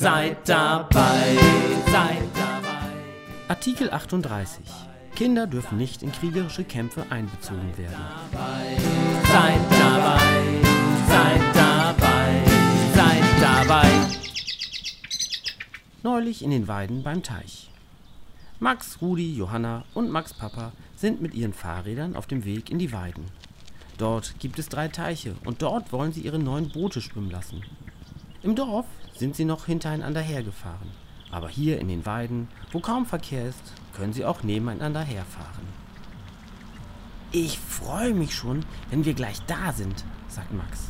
Seid dabei, seid dabei. Artikel 38. Kinder dürfen nicht in kriegerische Kämpfe einbezogen werden. Seid dabei, seid dabei, seid dabei. Neulich in den Weiden beim Teich. Max, Rudi, Johanna und Max Papa sind mit ihren Fahrrädern auf dem Weg in die Weiden. Dort gibt es drei Teiche und dort wollen sie ihre neuen Boote schwimmen lassen. Im Dorf sind sie noch hintereinander hergefahren. Aber hier in den Weiden, wo kaum Verkehr ist, können sie auch nebeneinander herfahren. Ich freue mich schon, wenn wir gleich da sind, sagt Max.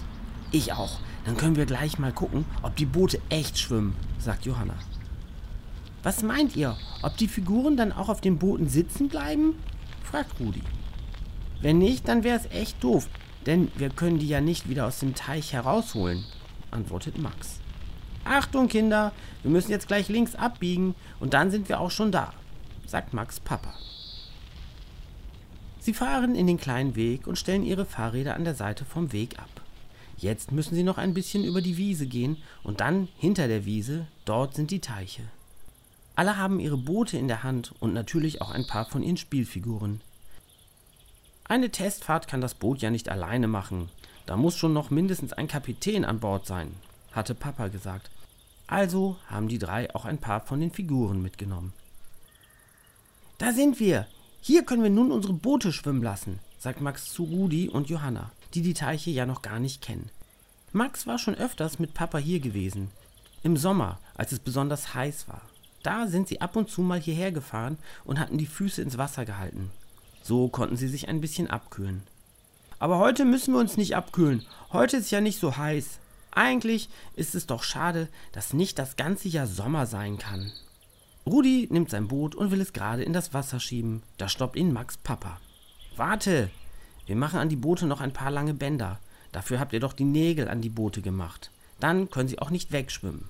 Ich auch. Dann können wir gleich mal gucken, ob die Boote echt schwimmen, sagt Johanna. Was meint ihr, ob die Figuren dann auch auf den Booten sitzen bleiben? fragt Rudi. Wenn nicht, dann wäre es echt doof, denn wir können die ja nicht wieder aus dem Teich herausholen, antwortet Max. Achtung, Kinder, wir müssen jetzt gleich links abbiegen und dann sind wir auch schon da, sagt Max Papa. Sie fahren in den kleinen Weg und stellen ihre Fahrräder an der Seite vom Weg ab. Jetzt müssen sie noch ein bisschen über die Wiese gehen und dann hinter der Wiese, dort sind die Teiche. Alle haben ihre Boote in der Hand und natürlich auch ein paar von ihren Spielfiguren. Eine Testfahrt kann das Boot ja nicht alleine machen. Da muss schon noch mindestens ein Kapitän an Bord sein, hatte Papa gesagt. Also haben die drei auch ein paar von den Figuren mitgenommen. Da sind wir. Hier können wir nun unsere Boote schwimmen lassen, sagt Max zu Rudi und Johanna, die die Teiche ja noch gar nicht kennen. Max war schon öfters mit Papa hier gewesen. Im Sommer, als es besonders heiß war. Da sind sie ab und zu mal hierher gefahren und hatten die Füße ins Wasser gehalten. So konnten sie sich ein bisschen abkühlen. Aber heute müssen wir uns nicht abkühlen. Heute ist ja nicht so heiß, eigentlich ist es doch schade, dass nicht das ganze Jahr Sommer sein kann. Rudi nimmt sein Boot und will es gerade in das Wasser schieben. Da stoppt ihn Max Papa. Warte! Wir machen an die Boote noch ein paar lange Bänder. Dafür habt ihr doch die Nägel an die Boote gemacht. Dann können sie auch nicht wegschwimmen.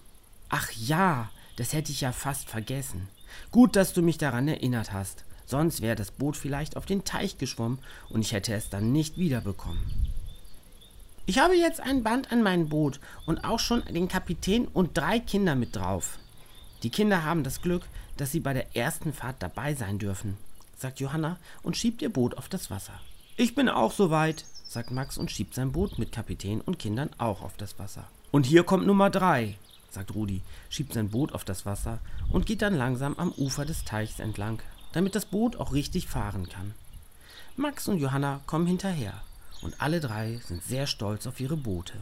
Ach ja, das hätte ich ja fast vergessen. Gut, dass du mich daran erinnert hast. Sonst wäre das Boot vielleicht auf den Teich geschwommen und ich hätte es dann nicht wiederbekommen. Ich habe jetzt ein Band an mein Boot und auch schon den Kapitän und drei Kinder mit drauf. Die Kinder haben das Glück, dass sie bei der ersten Fahrt dabei sein dürfen, sagt Johanna und schiebt ihr Boot auf das Wasser. Ich bin auch soweit, sagt Max und schiebt sein Boot mit Kapitän und Kindern auch auf das Wasser. Und hier kommt Nummer drei, sagt Rudi, schiebt sein Boot auf das Wasser und geht dann langsam am Ufer des Teichs entlang, damit das Boot auch richtig fahren kann. Max und Johanna kommen hinterher und alle drei sind sehr stolz auf ihre Boote.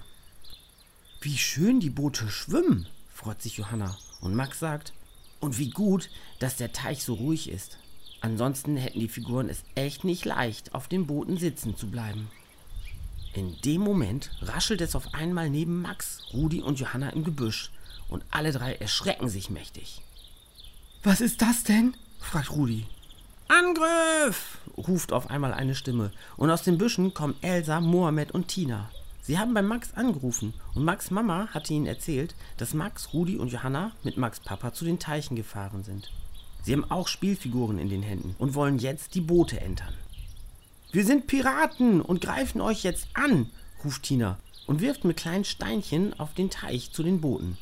Wie schön die Boote schwimmen, freut sich Johanna. Und Max sagt, und wie gut, dass der Teich so ruhig ist. Ansonsten hätten die Figuren es echt nicht leicht, auf den Booten sitzen zu bleiben. In dem Moment raschelt es auf einmal neben Max, Rudi und Johanna im Gebüsch und alle drei erschrecken sich mächtig. Was ist das denn? fragt Rudi. Angriff! ruft auf einmal eine Stimme. Und aus den Büschen kommen Elsa, Mohammed und Tina. Sie haben bei Max angerufen und Max Mama hatte ihnen erzählt, dass Max, Rudi und Johanna mit Max Papa zu den Teichen gefahren sind. Sie haben auch Spielfiguren in den Händen und wollen jetzt die Boote entern. Wir sind Piraten und greifen euch jetzt an, ruft Tina und wirft mit kleinen Steinchen auf den Teich zu den Booten.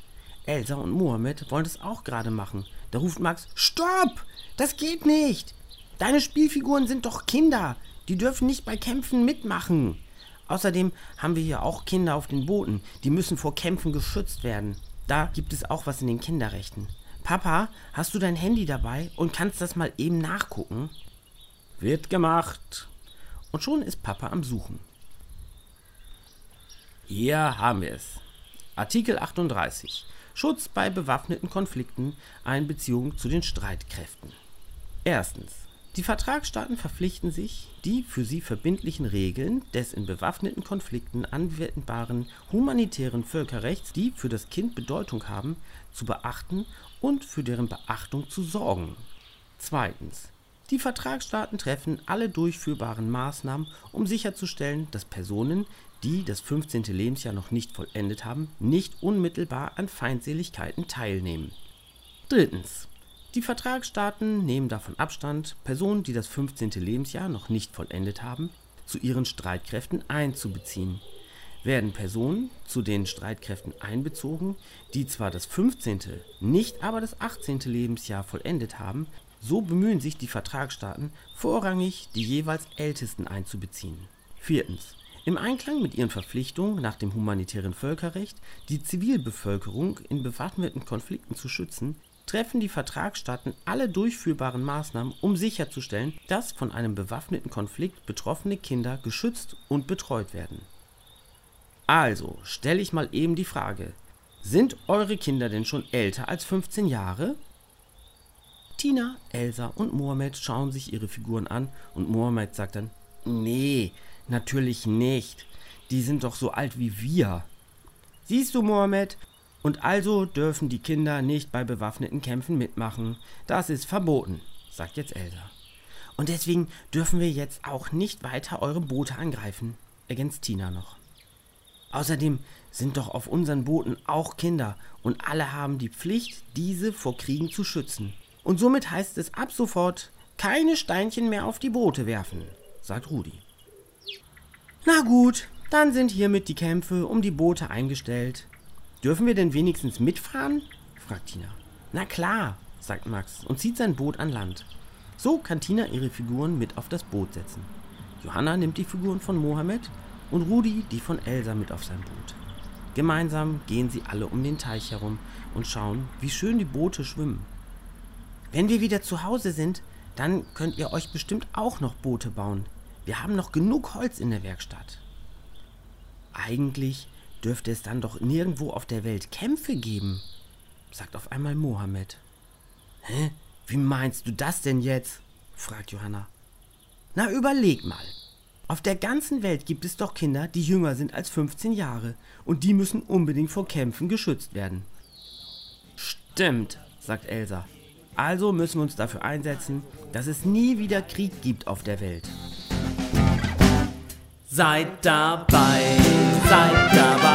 Elsa und Mohammed wollen das auch gerade machen. Da ruft Max: Stopp! Das geht nicht! Deine Spielfiguren sind doch Kinder. Die dürfen nicht bei Kämpfen mitmachen. Außerdem haben wir hier auch Kinder auf den Booten. Die müssen vor Kämpfen geschützt werden. Da gibt es auch was in den Kinderrechten. Papa, hast du dein Handy dabei und kannst das mal eben nachgucken? Wird gemacht. Und schon ist Papa am Suchen. Hier haben wir es. Artikel 38. Schutz bei bewaffneten Konflikten, Einbeziehung zu den Streitkräften. Erstens. Die Vertragsstaaten verpflichten sich, die für sie verbindlichen Regeln des in bewaffneten Konflikten anwendbaren humanitären Völkerrechts, die für das Kind Bedeutung haben, zu beachten und für deren Beachtung zu sorgen. Zweitens. Die Vertragsstaaten treffen alle durchführbaren Maßnahmen, um sicherzustellen, dass Personen, die das 15. Lebensjahr noch nicht vollendet haben, nicht unmittelbar an Feindseligkeiten teilnehmen. Drittens. Die Vertragsstaaten nehmen davon Abstand, Personen, die das 15. Lebensjahr noch nicht vollendet haben, zu ihren Streitkräften einzubeziehen. Werden Personen zu den Streitkräften einbezogen, die zwar das 15., nicht aber das 18. Lebensjahr vollendet haben, so bemühen sich die Vertragsstaaten vorrangig, die jeweils Ältesten einzubeziehen. Viertens. Im Einklang mit ihren Verpflichtungen nach dem humanitären Völkerrecht, die Zivilbevölkerung in bewaffneten Konflikten zu schützen, treffen die Vertragsstaaten alle durchführbaren Maßnahmen, um sicherzustellen, dass von einem bewaffneten Konflikt betroffene Kinder geschützt und betreut werden. Also stelle ich mal eben die Frage, sind eure Kinder denn schon älter als 15 Jahre? Tina, Elsa und Mohammed schauen sich ihre Figuren an und Mohammed sagt dann, nee, natürlich nicht. Die sind doch so alt wie wir. Siehst du, Mohammed, und also dürfen die Kinder nicht bei bewaffneten Kämpfen mitmachen. Das ist verboten, sagt jetzt Elsa. Und deswegen dürfen wir jetzt auch nicht weiter eure Boote angreifen, ergänzt Tina noch. Außerdem sind doch auf unseren Booten auch Kinder und alle haben die Pflicht, diese vor Kriegen zu schützen. Und somit heißt es ab sofort keine Steinchen mehr auf die Boote werfen, sagt Rudi. Na gut, dann sind hiermit die Kämpfe um die Boote eingestellt. Dürfen wir denn wenigstens mitfahren? fragt Tina. Na klar, sagt Max und zieht sein Boot an Land. So kann Tina ihre Figuren mit auf das Boot setzen. Johanna nimmt die Figuren von Mohammed und Rudi die von Elsa mit auf sein Boot. Gemeinsam gehen sie alle um den Teich herum und schauen, wie schön die Boote schwimmen. Wenn wir wieder zu Hause sind, dann könnt ihr euch bestimmt auch noch Boote bauen. Wir haben noch genug Holz in der Werkstatt. Eigentlich dürfte es dann doch nirgendwo auf der Welt Kämpfe geben, sagt auf einmal Mohammed. Hä? Wie meinst du das denn jetzt? fragt Johanna. Na, überleg mal. Auf der ganzen Welt gibt es doch Kinder, die jünger sind als 15 Jahre und die müssen unbedingt vor Kämpfen geschützt werden. Stimmt, sagt Elsa. Also müssen wir uns dafür einsetzen, dass es nie wieder Krieg gibt auf der Welt. Seid dabei, seid dabei,